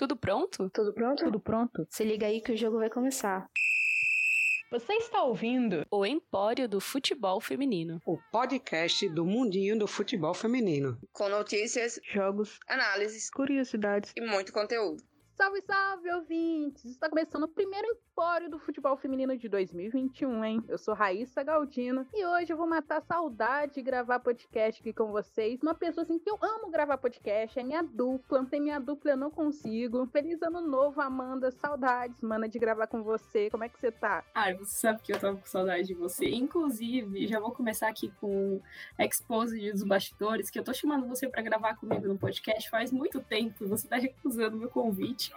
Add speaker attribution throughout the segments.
Speaker 1: Tudo pronto?
Speaker 2: Tudo pronto?
Speaker 3: Tudo pronto?
Speaker 2: Se liga aí que o jogo vai começar.
Speaker 3: Você está ouvindo
Speaker 1: o Empório do Futebol Feminino,
Speaker 4: o podcast do mundinho do futebol feminino,
Speaker 5: com notícias,
Speaker 3: jogos,
Speaker 5: análises,
Speaker 3: curiosidades
Speaker 5: e muito conteúdo.
Speaker 3: Salve, salve, ouvintes! Está começando o primeiro Empório do Futebol Feminino de 2021, hein? Eu sou Raíssa Galdino e hoje eu vou matar a saudade de gravar podcast aqui com vocês. Uma pessoa assim que eu amo gravar podcast, é minha dupla. Sem minha dupla eu não consigo. Feliz ano novo, Amanda. Saudades, mana, de gravar com você. Como é que você tá?
Speaker 6: Ah, você sabe que eu tava com saudade de você. Inclusive, já vou começar aqui com Exposed dos bastidores, que eu tô chamando você para gravar comigo no podcast faz muito tempo e você tá recusando meu convite.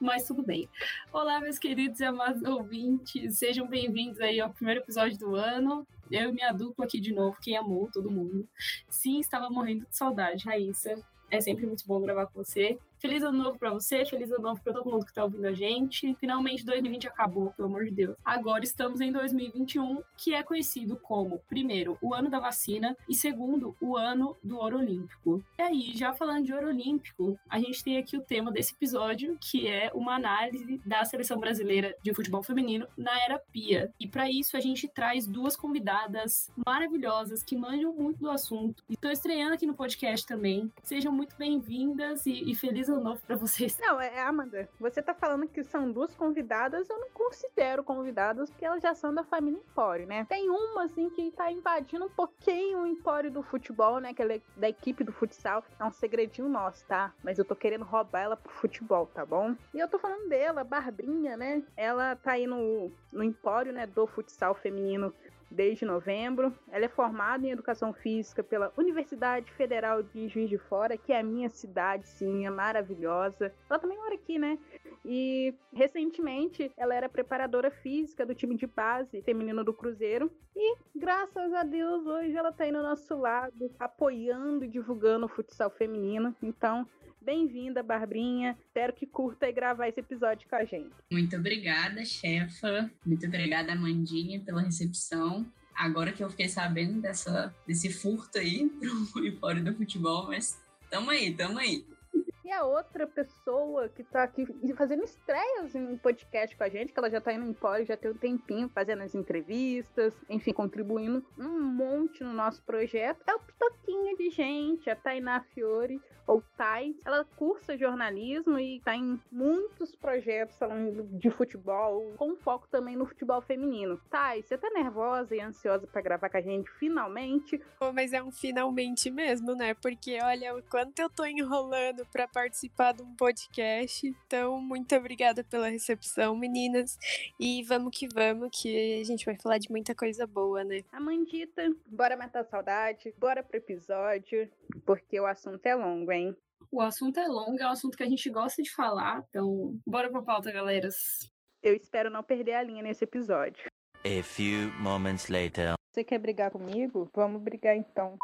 Speaker 6: Mas tudo bem. Olá, meus queridos e amados ouvintes, sejam bem-vindos aí ao primeiro episódio do ano. Eu e minha dupla aqui de novo, quem amou todo mundo. Sim, estava morrendo de saudade, Raíssa. É sempre muito bom gravar com você. Feliz ano novo para você, feliz ano novo para todo mundo que tá ouvindo a gente. Finalmente 2020 acabou, pelo amor de Deus. Agora estamos em 2021, que é conhecido como, primeiro, o ano da vacina e segundo, o ano do ouro olímpico. E aí, já falando de ouro olímpico, a gente tem aqui o tema desse episódio, que é uma análise da seleção brasileira de futebol feminino na era Pia. E para isso a gente traz duas convidadas maravilhosas que manjam muito do assunto. Estou estreando aqui no podcast também. Sejam muito bem-vindas e, e ano novo pra vocês.
Speaker 3: Não, é Amanda, você tá falando que são duas convidadas, eu não considero convidadas porque elas já são da família Empório, né? Tem uma, assim, que tá invadindo um pouquinho o Empório do futebol, né? Que ela é da equipe do futsal. É um segredinho nosso, tá? Mas eu tô querendo roubar ela pro futebol, tá bom? E eu tô falando dela, Barbrinha, né? Ela tá aí no, no Empório, né? Do futsal feminino desde novembro. Ela é formada em Educação Física pela Universidade Federal de Juiz de Fora, que é a minha cidade, sim, é maravilhosa. Ela também mora aqui, né? E recentemente ela era preparadora física do time de base feminino do Cruzeiro. E graças a Deus hoje ela tá aí no nosso lado, apoiando e divulgando o futsal feminino. Então, Bem-vinda, Barbrinha. Espero que curta e gravar esse episódio com a gente.
Speaker 7: Muito obrigada, chefa. Muito obrigada, Amandinha, pela recepção. Agora que eu fiquei sabendo dessa, desse furto aí pro Empório do Futebol, mas tamo aí, tamo aí.
Speaker 3: E a outra pessoa que tá aqui fazendo estreias em podcast com a gente, que ela já tá indo em pós, já tem um tempinho fazendo as entrevistas, enfim, contribuindo um monte no nosso projeto, é o Pitoquinha de gente, a Tainá Fiore, ou Tai. Ela cursa jornalismo e tá em muitos projetos falando de futebol, com foco também no futebol feminino. Tai, você tá nervosa e ansiosa para gravar com a gente finalmente?
Speaker 8: Pô, mas é um finalmente mesmo, né? Porque olha o quanto eu tô enrolando para participar de um podcast. Então, muito obrigada pela recepção, meninas. E vamos que vamos, que a gente vai falar de muita coisa boa, né?
Speaker 3: Amandita, bora matar a saudade, bora pro episódio, porque o assunto é longo, hein?
Speaker 6: O assunto é longo, é um assunto que a gente gosta de falar, então bora pra pauta, galeras.
Speaker 3: Eu espero não perder a linha nesse episódio.
Speaker 9: A few moments later.
Speaker 3: Você quer brigar comigo? Vamos brigar então.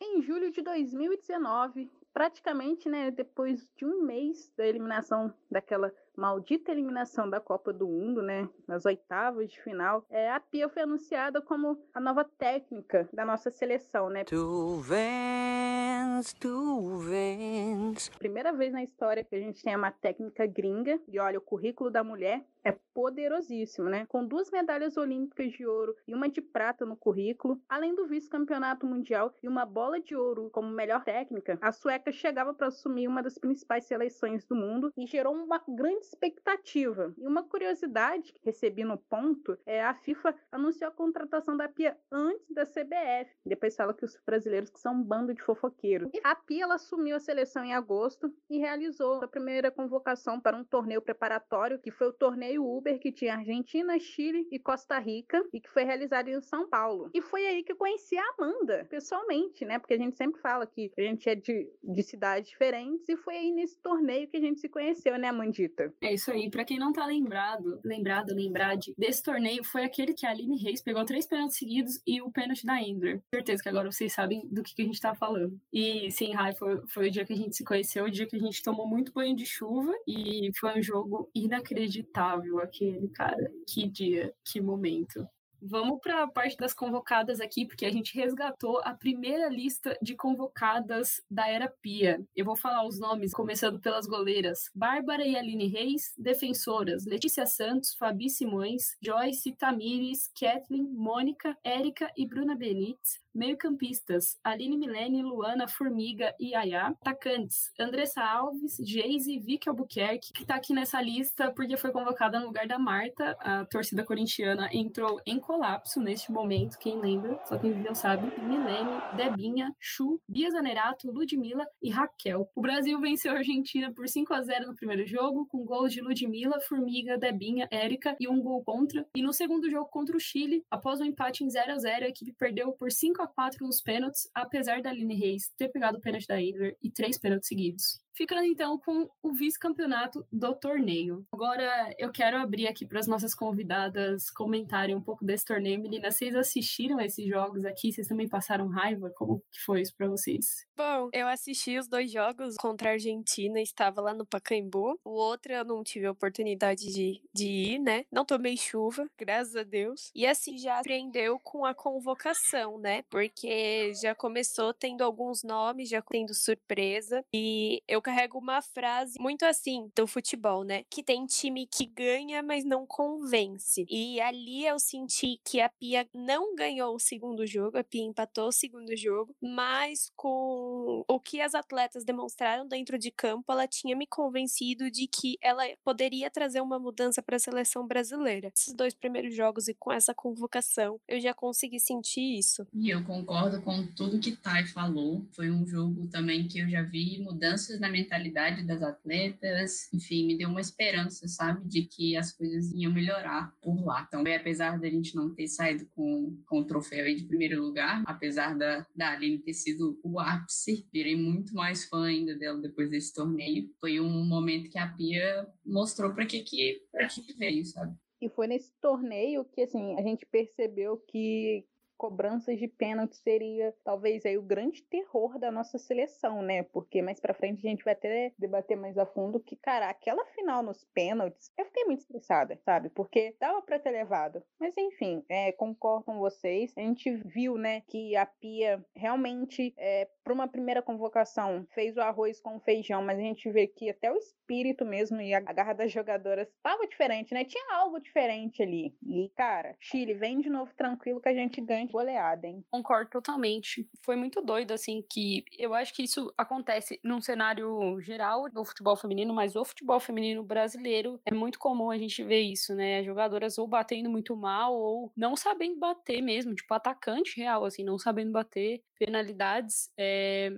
Speaker 3: Em julho de 2019, praticamente, né, depois de um mês da eliminação daquela maldita eliminação da Copa do Mundo, né, nas oitavas de final, é, a Pia foi anunciada como a nova técnica da nossa seleção, né?
Speaker 9: Tu vens, tu vens.
Speaker 3: Primeira vez na história que a gente tem uma técnica gringa, e olha, o currículo da mulher é poderosíssimo, né? Com duas medalhas olímpicas de ouro e uma de prata no currículo, além do vice-campeonato mundial e uma bola de ouro como melhor técnica, a sueca chegava para assumir uma das principais seleções do mundo e gerou uma grande expectativa. E uma curiosidade que recebi no ponto é a FIFA anunciou a contratação da Pia antes da CBF. Depois fala que os brasileiros que são um bando de fofoqueiros. E a Pia ela assumiu a seleção em agosto e realizou a primeira convocação para um torneio preparatório, que foi o torneio Uber que tinha Argentina, Chile e Costa Rica e que foi realizado em São Paulo. E foi aí que eu conheci a Amanda, pessoalmente, né? Porque a gente sempre fala que a gente é de, de cidades diferentes e foi aí nesse torneio que a gente se conheceu, né, Amandita?
Speaker 6: É isso aí. Para quem não tá lembrado, lembrado, lembrade, desse torneio foi aquele que a Aline Reis pegou três pênaltis seguidos e o pênalti da Ender. Certeza que agora vocês sabem do que, que a gente tá falando. E sim, Rai, foi, foi o dia que a gente se conheceu, o dia que a gente tomou muito banho de chuva e foi um jogo inacreditável aquele, cara. Que dia, que momento. Vamos para a parte das convocadas aqui, porque a gente resgatou a primeira lista de convocadas da era Pia. Eu vou falar os nomes, começando pelas goleiras: Bárbara e Aline Reis, defensoras: Letícia Santos, Fabi Simões, Joyce, Tamires, Kathleen, Mônica, Érica e Bruna Benites. Meio-campistas: Aline Milene, Luana, Formiga e Ayá. Atacantes: Andressa Alves, Geise, Vicky Albuquerque, que está aqui nessa lista porque foi convocada no lugar da Marta. A torcida corintiana entrou em colapso neste momento, quem lembra, só quem viveu sabe. Milene, Debinha, Chu, Bia Zanerato, Ludmilla e Raquel. O Brasil venceu a Argentina por 5 a 0 no primeiro jogo, com gols de Ludmilla, Formiga, Debinha, Érica e um gol contra. E no segundo jogo contra o Chile, após um empate em 0 a 0 a equipe perdeu por 5 a 4 nos pênaltis, apesar da Aline Reis ter pegado o pênalti da Adler e três pênaltis seguidos. Ficando então com o vice-campeonato do torneio. Agora eu quero abrir aqui para as nossas convidadas comentarem um pouco desse torneio. Meninas, vocês assistiram esses jogos aqui? Vocês também passaram raiva? Como que foi isso para vocês?
Speaker 8: Bom, eu assisti os dois jogos contra a Argentina, estava lá no Pacaembu. O outro eu não tive a oportunidade de, de ir, né? Não tomei chuva, graças a Deus. E assim já aprendeu com a convocação, né? Porque já começou tendo alguns nomes, já tendo surpresa. E eu carrego uma frase muito assim do futebol, né? Que tem time que ganha, mas não convence. E ali eu senti que a Pia não ganhou o segundo jogo, a Pia empatou o segundo jogo, mas com o que as atletas demonstraram dentro de campo, ela tinha me convencido de que ela poderia trazer uma mudança para a seleção brasileira. Esses dois primeiros jogos e com essa convocação, eu já consegui sentir isso.
Speaker 7: E eu concordo com tudo que Thay falou. Foi um jogo também que eu já vi mudanças na mentalidade das atletas, enfim, me deu uma esperança, sabe, de que as coisas iam melhorar por lá. Então, apesar da gente não ter saído com, com o troféu aí de primeiro lugar, apesar da, da Aline ter sido o ápice, virei muito mais fã ainda dela depois desse torneio. Foi um momento que a Pia mostrou para que que, pra que veio, sabe?
Speaker 3: E foi nesse torneio que, assim, a gente percebeu que cobranças de pênalti seria talvez aí o grande terror da nossa seleção, né? Porque mais para frente a gente vai até debater mais a fundo que, cara, aquela final nos pênaltis, eu fiquei muito estressada, sabe? Porque dava para ter levado. Mas enfim, é, concordo com vocês. A gente viu, né, que a Pia realmente, é, para uma primeira convocação, fez o arroz com feijão, mas a gente vê que até o espírito mesmo e a garra das jogadoras tava diferente, né? Tinha algo diferente ali. E, cara, Chile, vem de novo tranquilo que a gente ganha goleada, hein?
Speaker 1: Concordo totalmente. Foi muito doido, assim, que eu acho que isso acontece num cenário geral do futebol feminino, mas o futebol feminino brasileiro é muito comum a gente ver isso, né? As jogadoras ou batendo muito mal ou não sabendo bater mesmo, tipo, atacante real, assim, não sabendo bater, penalidades. É...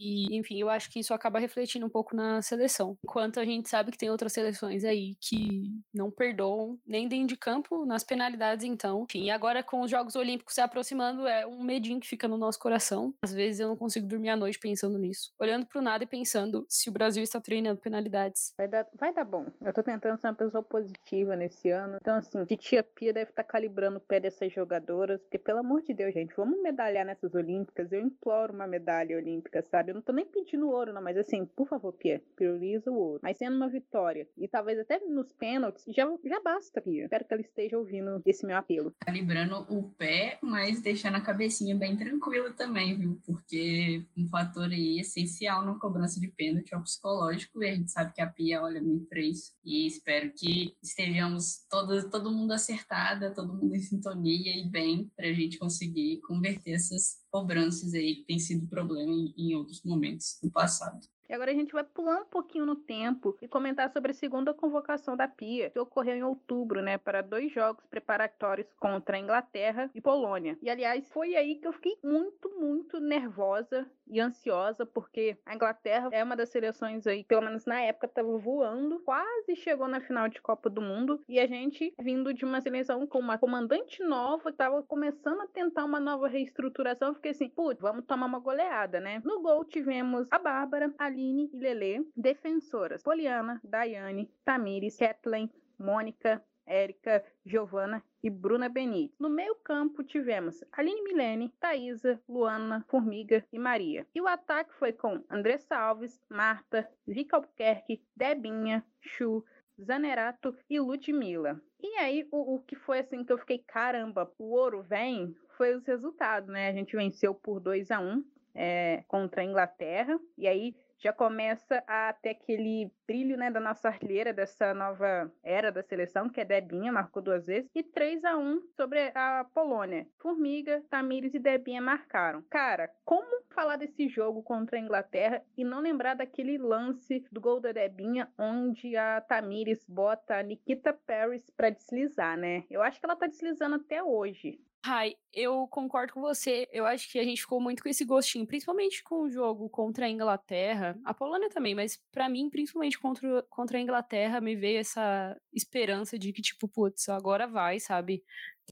Speaker 1: E, enfim, eu acho que isso acaba refletindo um pouco na seleção. Enquanto a gente sabe que tem outras seleções aí que não perdoam, nem dentro de campo, nas penalidades, então. Enfim, agora com os Jogos Olímpicos se aproximando, é um medinho que fica no nosso coração. Às vezes eu não consigo dormir à noite pensando nisso. Olhando pro nada e pensando se o Brasil está treinando penalidades.
Speaker 3: Vai dar, vai dar bom. Eu tô tentando ser uma pessoa positiva nesse ano. Então, assim, Titia Pia deve estar calibrando o pé dessas jogadoras. Porque, pelo amor de Deus, gente, vamos medalhar nessas Olímpicas. Eu imploro uma medalha olímpica, sabe? Eu não tô nem pedindo ouro, não, mas assim, por favor, Pia, prioriza o ouro. Mas sendo uma vitória, e talvez até nos pênaltis, já, já basta, Pia. Espero que ela esteja ouvindo esse meu apelo.
Speaker 7: Calibrando o pé, mas deixando a cabecinha bem tranquila também, viu? Porque um fator aí essencial na cobrança de pênalti é o psicológico, e a gente sabe que a Pia olha muito pra isso. E espero que estejamos todo, todo mundo acertada, todo mundo em sintonia e bem, pra gente conseguir converter essas cobranças aí que tem sido problema em, em outros momentos do passado.
Speaker 3: E agora a gente vai pular um pouquinho no tempo e comentar sobre a segunda convocação da Pia, que ocorreu em outubro, né, para dois jogos preparatórios contra a Inglaterra e Polônia. E aliás, foi aí que eu fiquei muito, muito nervosa e ansiosa, porque a Inglaterra é uma das seleções aí, pelo menos na época, estava voando, quase chegou na final de Copa do Mundo, e a gente vindo de uma seleção com uma comandante nova, estava começando a tentar uma nova reestruturação, fiquei assim, putz, vamos tomar uma goleada, né? No gol tivemos a Bárbara, Aline e Lele, defensoras, Poliana, Daiane, Tamires, Kathleen, Mônica, Érica, Giovana e Bruna Benite. No meio-campo tivemos Aline Milene, Thaisa, Luana, Formiga e Maria. E o ataque foi com Andressa Alves, Marta, Vika Albuquerque, Debinha, Chu, Zanerato e Ludmilla. E aí, o, o que foi assim que eu fiquei, caramba, o ouro vem, foi os resultados, né? A gente venceu por 2 a 1 é, contra a Inglaterra, e aí já começa a ter aquele brilho né, da nossa artilheira dessa nova era da seleção, que é Debinha, marcou duas vezes, e 3 a 1 sobre a Polônia. Formiga, Tamires e Debinha marcaram. Cara, como falar desse jogo contra a Inglaterra e não lembrar daquele lance do gol da Debinha, onde a Tamires bota a Nikita Paris para deslizar, né? Eu acho que ela tá deslizando até hoje.
Speaker 1: Rai, eu concordo com você. Eu acho que a gente ficou muito com esse gostinho, principalmente com o jogo contra a Inglaterra, a Polônia também, mas para mim, principalmente contra, contra a Inglaterra, me veio essa esperança de que, tipo, putz, agora vai, sabe?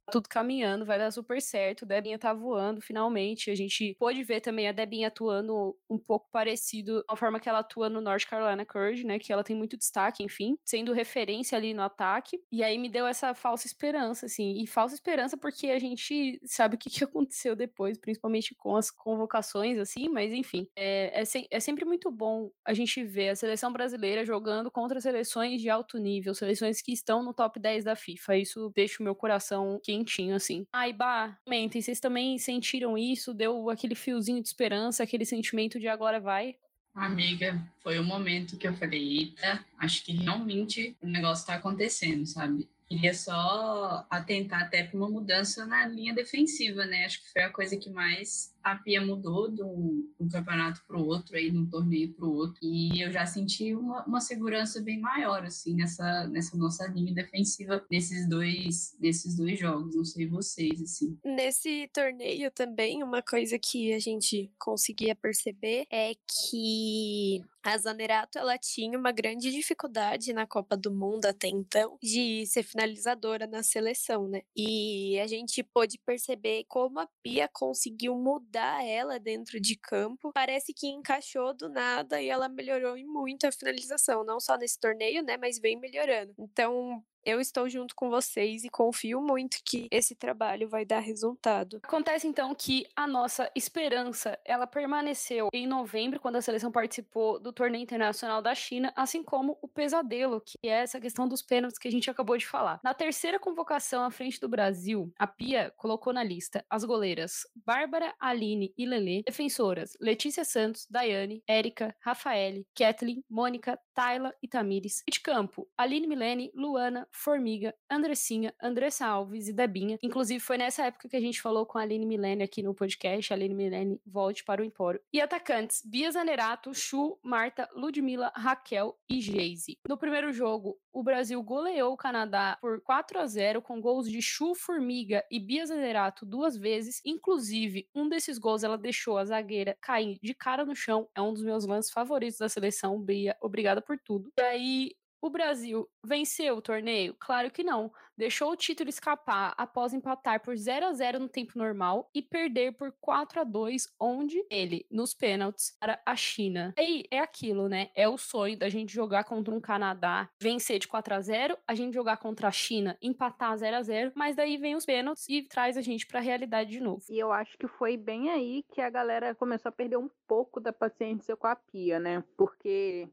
Speaker 1: Tá tudo caminhando, vai dar super certo. Debinha tá voando finalmente. A gente pôde ver também a Debinha atuando um pouco parecido a forma que ela atua no North Carolina Courage, né? Que ela tem muito destaque, enfim, sendo referência ali no ataque. E aí me deu essa falsa esperança, assim. E falsa esperança porque a gente sabe o que, que aconteceu depois, principalmente com as convocações, assim, mas enfim. É, é, se, é sempre muito bom a gente ver a seleção brasileira jogando contra seleções de alto nível, seleções que estão no top 10 da FIFA. Isso deixa o meu coração quentinho, assim. Ai, bah, comentem, vocês também sentiram isso? Deu aquele fiozinho de esperança, aquele sentimento de agora vai?
Speaker 7: Amiga, foi o momento que eu falei, eita, acho que realmente o negócio tá acontecendo, sabe? Queria só atentar até para uma mudança na linha defensiva, né? Acho que foi a coisa que mais a Pia mudou de um, campeonato para o outro, aí, de um torneio para o outro. E eu já senti uma, uma, segurança bem maior, assim, nessa, nessa nossa linha defensiva nesses dois, nesses dois jogos. Não sei vocês, assim.
Speaker 8: Nesse torneio também, uma coisa que a gente conseguia perceber é que a Zanerato ela tinha uma grande dificuldade na Copa do Mundo até então de ser finalizadora na seleção, né? E a gente pôde perceber como a Pia conseguiu mudar ela dentro de campo, parece que encaixou do nada e ela melhorou muito a finalização, não só nesse torneio, né, mas vem melhorando. Então, eu estou junto com vocês e confio muito que esse trabalho vai dar resultado.
Speaker 1: Acontece então que a nossa esperança, ela permaneceu em novembro, quando a seleção participou do torneio internacional da China, assim como o pesadelo, que é essa questão dos pênaltis que a gente acabou de falar. Na terceira convocação à frente do Brasil, a Pia colocou na lista as goleiras Bárbara, Aline e Lele, defensoras Letícia Santos, Daiane, Érica, Rafaele, Kathleen, Mônica, Tayla e Tamires. E de campo, Aline Milene, Luana, Formiga, Andressinha, Andressa Alves e Debinha. Inclusive, foi nessa época que a gente falou com a Aline Milene aqui no podcast. A Aline Milene volte para o Empório. E atacantes: Bia Zanerato, Chu, Marta, Ludmila, Raquel e Geise. No primeiro jogo, o Brasil goleou o Canadá por 4 a 0 com gols de Chu, Formiga e Bia Zanerato duas vezes. Inclusive, um desses gols ela deixou a zagueira cair de cara no chão. É um dos meus lances favoritos da seleção. Bia, obrigada por tudo. E aí, o Brasil venceu o torneio? Claro que não. Deixou o título escapar após empatar por 0 a 0 no tempo normal e perder por 4 a 2 onde ele, nos pênaltis, para a China. E aí, é aquilo, né? É o sonho da gente jogar contra um Canadá, vencer de 4 a 0 a gente jogar contra a China, empatar 0 a 0 mas daí vem os pênaltis e traz a gente para a realidade de novo.
Speaker 3: E eu acho que foi bem aí que a galera começou a perder um pouco da paciência com a Pia, né? Porque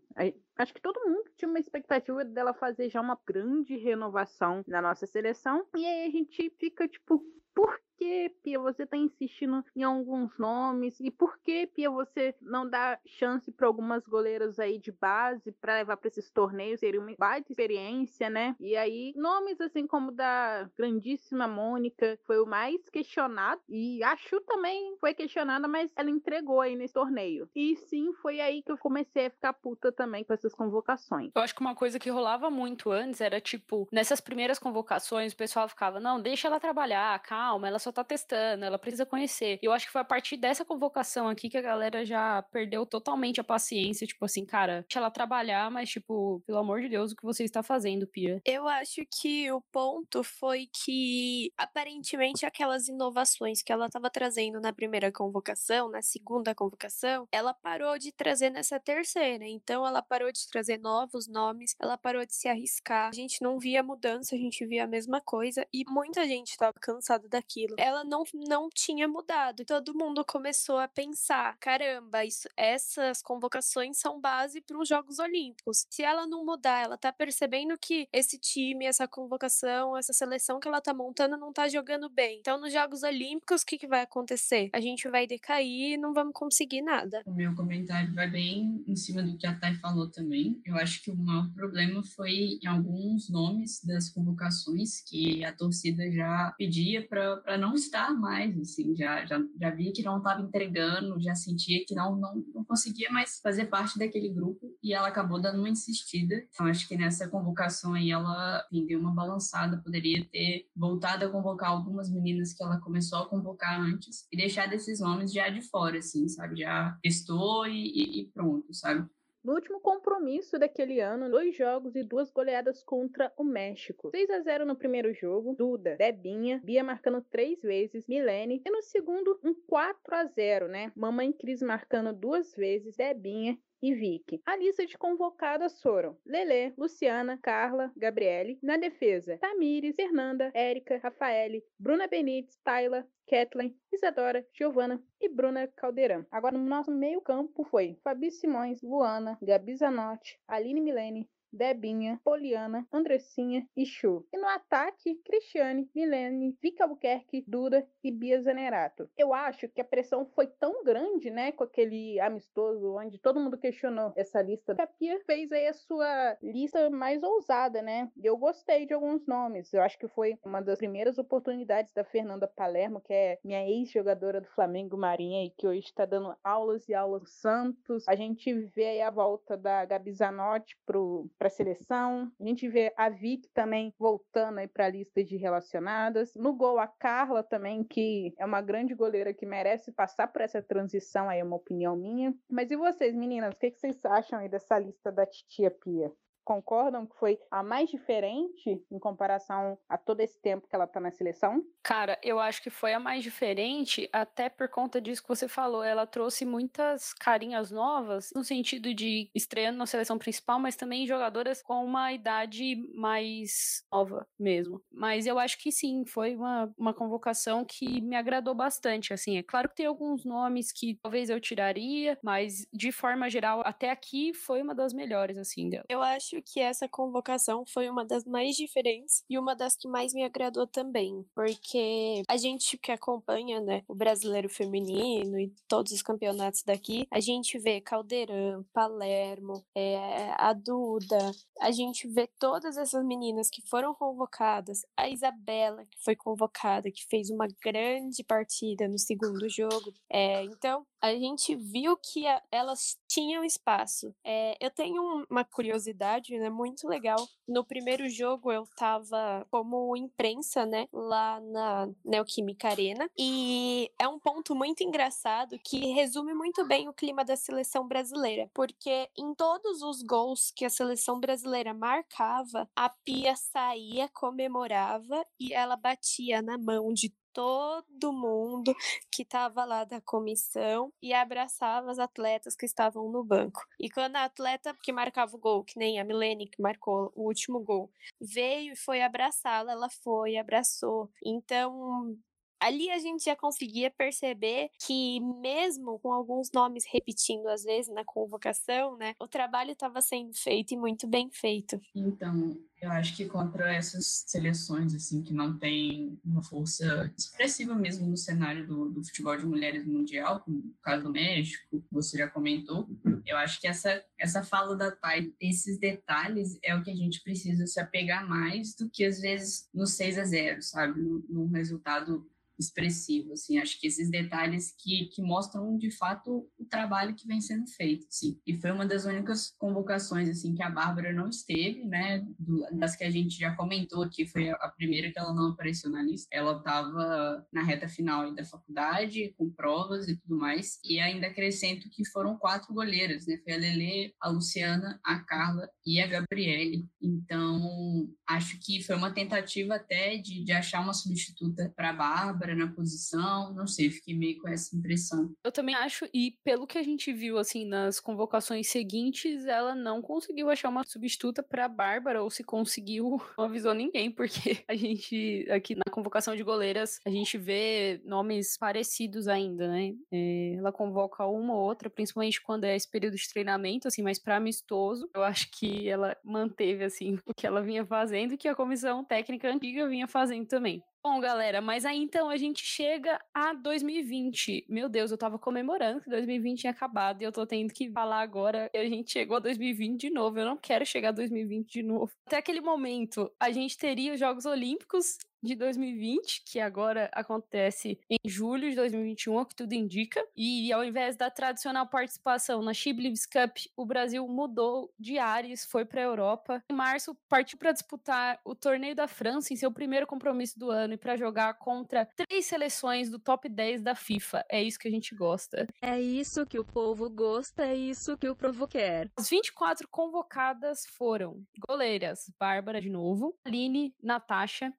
Speaker 3: acho que todo mundo tinha uma expectativa dela fazer já uma grande renovação na nossa seleção. E aí a gente fica tipo, por que, Pia, você tá insistindo em alguns nomes? E por que, Pia, você não dá chance para algumas goleiras aí de base para levar para esses torneios? Seria uma baita experiência, né? E aí, nomes assim como da grandíssima Mônica foi o mais questionado. E a Chu também foi questionada, mas ela entregou aí nesse torneio. E sim, foi aí que eu comecei a ficar puta também com essas convocações.
Speaker 1: Eu acho que uma coisa que rolava muito antes era tipo, nessas primeiras convocações, o pessoal ficava: não, deixa ela trabalhar, calma, ela só tá testando, ela precisa conhecer. E eu acho que foi a partir dessa convocação aqui que a galera já perdeu totalmente a paciência, tipo assim, cara, deixa ela trabalhar, mas tipo, pelo amor de Deus, o que você está fazendo, Pia?
Speaker 8: Eu acho que o ponto foi que aparentemente aquelas inovações que ela estava trazendo na primeira convocação, na segunda convocação, ela parou de trazer nessa terceira. Então ela parou de trazer novos nomes, ela parou de se arriscar. A gente não via mudança, a gente via a mesma coisa e muita gente estava cansada daquilo. Ela não, não tinha mudado. E todo mundo começou a pensar: caramba, isso, essas convocações são base para os Jogos Olímpicos. Se ela não mudar, ela tá percebendo que esse time, essa convocação, essa seleção que ela tá montando não tá jogando bem. Então, nos Jogos Olímpicos, o que, que vai acontecer? A gente vai decair e não vamos conseguir nada.
Speaker 7: O meu comentário vai bem em cima do que a Thay falou também. Eu acho que o maior problema foi em alguns nomes das convocações que a torcida já pedia para não estar mais, assim, já, já, já via que não estava entregando, já sentia que não, não, não conseguia mais fazer parte daquele grupo e ela acabou dando uma insistida. Então, acho que nessa convocação aí ela enfim, deu uma balançada, poderia ter voltado a convocar algumas meninas que ela começou a convocar antes e deixar desses nomes já de fora, assim, sabe? Já testou e, e pronto, sabe?
Speaker 3: No último compromisso daquele ano, dois jogos e duas goleadas contra o México. 6 a 0 no primeiro jogo, Duda, Debinha, Bia marcando três vezes, Milene. E no segundo, um 4 a 0 né? Mamãe Cris marcando duas vezes, Debinha e Vicky. A lista de convocadas foram Lele, Luciana, Carla, Gabriele. Na defesa, Tamires, Fernanda, Érica, Rafaele, Bruna Benites, Tayla, Kathleen, Isadora, Giovana e Bruna Caldeirão. Agora no nosso meio campo foi Fabi Simões, Luana, Gabi Zanotti, Aline Milene, Debinha, Poliana, Andressinha e Chu. E no ataque, Cristiane, Milene, Vika Albuquerque, Duda e Bia Zanerato. Eu acho que a pressão foi tão grande, né, com aquele amistoso onde todo mundo questionou essa lista. A Pia fez aí a sua lista mais ousada, né? Eu gostei de alguns nomes. Eu acho que foi uma das primeiras oportunidades da Fernanda Palermo, que é minha ex-jogadora do Flamengo Marinha e que hoje está dando aulas e aulas no Santos. A gente vê aí a volta da Gabi Zanotti pro para a seleção. A gente vê a Vic também voltando aí para a lista de relacionadas. No gol, a Carla também, que é uma grande goleira que merece passar por essa transição aí, é uma opinião minha. Mas e vocês, meninas, o que, que vocês acham aí dessa lista da Titia Pia? Concordam que foi a mais diferente em comparação a todo esse tempo que ela tá na seleção?
Speaker 1: Cara, eu acho que foi a mais diferente, até por conta disso que você falou. Ela trouxe muitas carinhas novas, no sentido de estreando na seleção principal, mas também jogadoras com uma idade mais nova mesmo. Mas eu acho que sim, foi uma, uma convocação que me agradou bastante. Assim, é claro que tem alguns nomes que talvez eu tiraria, mas de forma geral, até aqui foi uma das melhores, assim, dela.
Speaker 8: Eu acho acho que essa convocação foi uma das mais diferentes e uma das que mais me agradou também, porque a gente que acompanha, né, o brasileiro feminino e todos os campeonatos daqui, a gente vê Caldeirão, Palermo, é, a Duda, a gente vê todas essas meninas que foram convocadas, a Isabela que foi convocada, que fez uma grande partida no segundo jogo, é, então a gente viu que a, elas tinham espaço. É, eu tenho uma curiosidade, né, muito legal. No primeiro jogo eu tava como imprensa, né, lá na Neoquímica Arena, e é um ponto muito engraçado que resume muito bem o clima da seleção brasileira, porque em todos os gols que a seleção brasileira marcava, a Pia saía, comemorava e ela batia na mão de todo mundo que estava lá da comissão e abraçava as atletas que estavam no banco. E quando a atleta que marcava o gol, que nem a Milene que marcou o último gol, veio e foi abraçá-la, ela foi abraçou. Então, ali a gente já conseguia perceber que mesmo com alguns nomes repetindo às vezes na convocação, né, o trabalho estava sendo feito e muito bem feito.
Speaker 7: Então, eu acho que contra essas seleções assim que não tem uma força expressiva mesmo no cenário do, do futebol de mulheres mundial, como o caso do México, você já comentou, eu acho que essa essa fala da Thay, esses detalhes é o que a gente precisa se apegar mais do que às vezes no 6 a 0, sabe, no resultado expressivo, assim, acho que esses detalhes que, que mostram de fato o trabalho que vem sendo feito, assim. E foi uma das únicas convocações, assim, que a Bárbara não esteve, né, do, das que a gente já comentou aqui, foi a, a primeira que ela não apareceu na lista, ela estava na reta final da faculdade, com provas e tudo mais, e ainda acrescento que foram quatro goleiras, né, foi a Lele, a Luciana, a Carla e a Gabriele, então acho que foi uma tentativa até de, de achar uma substituta para a Bárbara, Na posição, não sei, fiquei meio com essa impressão.
Speaker 1: Eu também acho, e pelo que a gente viu, assim, nas convocações seguintes, ela não conseguiu achar uma substituta pra Bárbara, ou se conseguiu, não avisou ninguém, porque a gente, aqui na convocação de goleiras, a gente vê nomes parecidos ainda, né? É, ela convoca uma ou outra, principalmente quando é esse período de treinamento, assim, mas pra amistoso, eu acho que ela manteve, assim, o que ela vinha fazendo e que a comissão técnica antiga vinha fazendo também. Bom, galera, mas aí então a gente chega a 2020. Meu Deus, eu tava comemorando que 2020 tinha acabado e eu tô tendo que falar agora que a gente chegou a 2020 de novo. Eu não quero chegar a 2020 de novo. Até aquele momento, a gente teria os Jogos Olímpicos de 2020, que agora acontece em julho de 2021, o que tudo indica. E ao invés da tradicional participação na Chiblivs Cup, o Brasil mudou de ares, foi para a Europa. Em março, partiu para disputar o Torneio da França em seu primeiro compromisso do ano e para jogar contra três seleções do top 10 da FIFA. É isso que a gente gosta.
Speaker 10: É isso que o povo gosta, é isso que o povo quer.
Speaker 1: As 24 convocadas foram goleiras, Bárbara de novo, Aline, Natasha,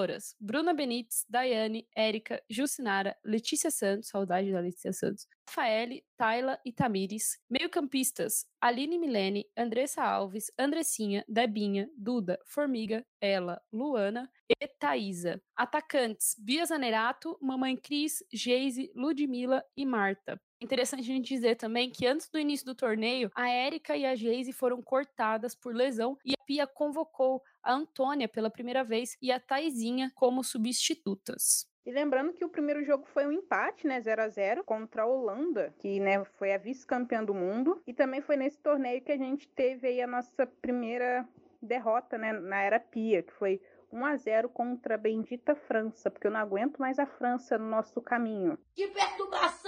Speaker 1: defensoras, Bruna Benites, Daiane, Érica, Jucinara, Letícia Santos, saudade da Letícia Santos, Rafaele, Tayla e Tamires. Meio-campistas: Aline Milene, Andressa Alves, Andressinha, Debinha, Duda, Formiga, Ela, Luana e Thaisa. Atacantes: Bia Zanerato, Mamãe Cris, Geise, Ludmila e Marta. Interessante a gente dizer também que antes do início do torneio, a Érica e a Geise foram cortadas por lesão e a Pia convocou a Antônia pela primeira vez e a Taizinha como substitutas.
Speaker 3: E lembrando que o primeiro jogo foi um empate, né, 0 a 0 contra a Holanda, que, né, foi a vice-campeã do mundo, e também foi nesse torneio que a gente teve aí a nossa primeira derrota, né, na era Pia, que foi 1 a 0 contra a bendita França, porque eu não aguento mais a França no nosso caminho.
Speaker 11: Que perturbação!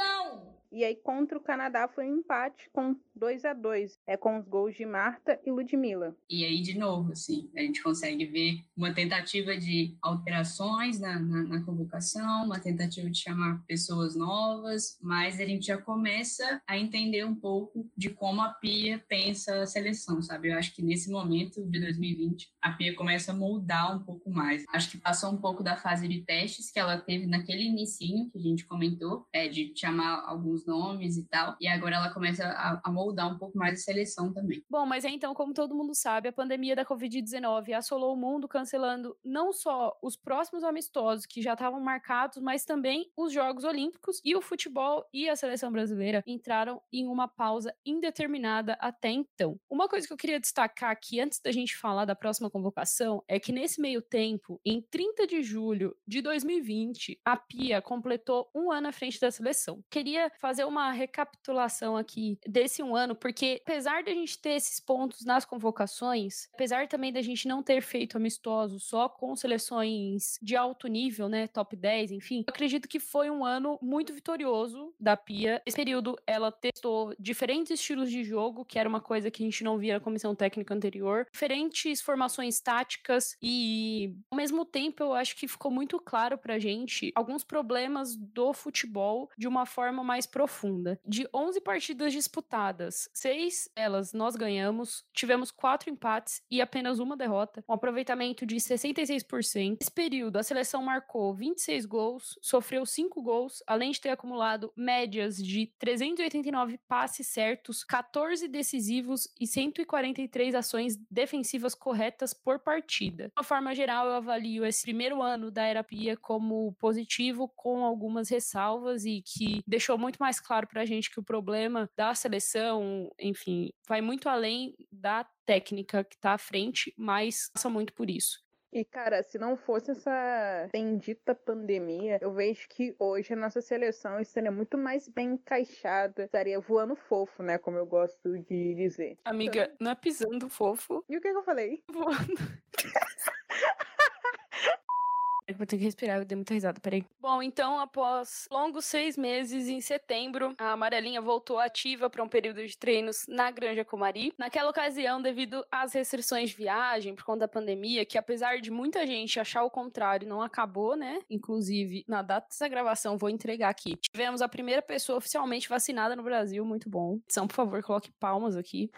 Speaker 3: E aí contra o Canadá foi um empate com 2 a 2 é com os gols de Marta e Ludmilla.
Speaker 7: E aí, de novo, assim, a gente consegue ver uma tentativa de alterações na, na, na convocação, uma tentativa de chamar pessoas novas, mas a gente já começa a entender um pouco de como a Pia pensa a seleção, sabe? Eu acho que nesse momento de 2020, a Pia começa a moldar um pouco mais. Acho que passou um pouco da fase de testes que ela teve naquele inicinho que a gente comentou, é, de chamar alguns nomes e tal, e agora ela começa a, a moldar um pouco mais a seleção também.
Speaker 1: Bom, mas então, como todo mundo sabe, a pandemia da Covid-19 assolou o mundo, cancelando não só os próximos amistosos que já estavam marcados, mas também os Jogos Olímpicos e o futebol e a seleção brasileira entraram em uma pausa indeterminada até então. Uma coisa que eu queria destacar aqui antes da gente falar da próxima convocação é que nesse meio tempo, em 30 de julho de 2020, a Pia completou um ano à frente da seleção. Queria fazer uma recapitulação aqui desse um ano, porque apesar da gente ter esses pontos nas convocações, apesar também da gente não ter feito amistosos só com seleções de alto nível, né, top 10, enfim, acredito que foi um ano muito vitorioso da Pia. Esse período ela testou diferentes estilos de jogo, que era uma coisa que a gente não via na comissão técnica anterior, diferentes formações táticas e ao mesmo tempo eu acho que ficou muito claro pra gente alguns problemas do futebol de uma forma mais profunda. De 11 partidas disputadas, seis delas nós ganhamos, tivemos quatro empates e apenas uma derrota, um aproveitamento de 66%. Nesse período, a seleção marcou 26 gols, sofreu 5 gols, além de ter acumulado médias de 389 passes certos, 14 decisivos e 143 ações defensivas corretas por partida. De uma forma geral, eu avalio esse primeiro ano da Era Pia como positivo, com algumas ressalvas e que deixou muito mais claro pra gente que o problema da seleção, enfim, vai muito além da técnica que tá à frente, mas passa muito por isso.
Speaker 3: E, cara, se não fosse essa bendita pandemia, eu vejo que hoje a nossa seleção estaria muito mais bem encaixada, estaria voando fofo, né? Como eu gosto de dizer.
Speaker 1: Amiga, então... não é pisando fofo.
Speaker 3: E o que, que eu falei?
Speaker 1: Voando. Vou ter que respirar, eu dei muita risada, peraí. Bom, então, após longos seis meses, em setembro, a Amarelinha voltou ativa para um período de treinos na Granja Comari. Naquela ocasião, devido às restrições de viagem por conta da pandemia, que apesar de muita gente achar o contrário, não acabou, né? Inclusive, na data dessa gravação, vou entregar aqui. Tivemos a primeira pessoa oficialmente vacinada no Brasil, muito bom. São, por favor, coloque palmas aqui.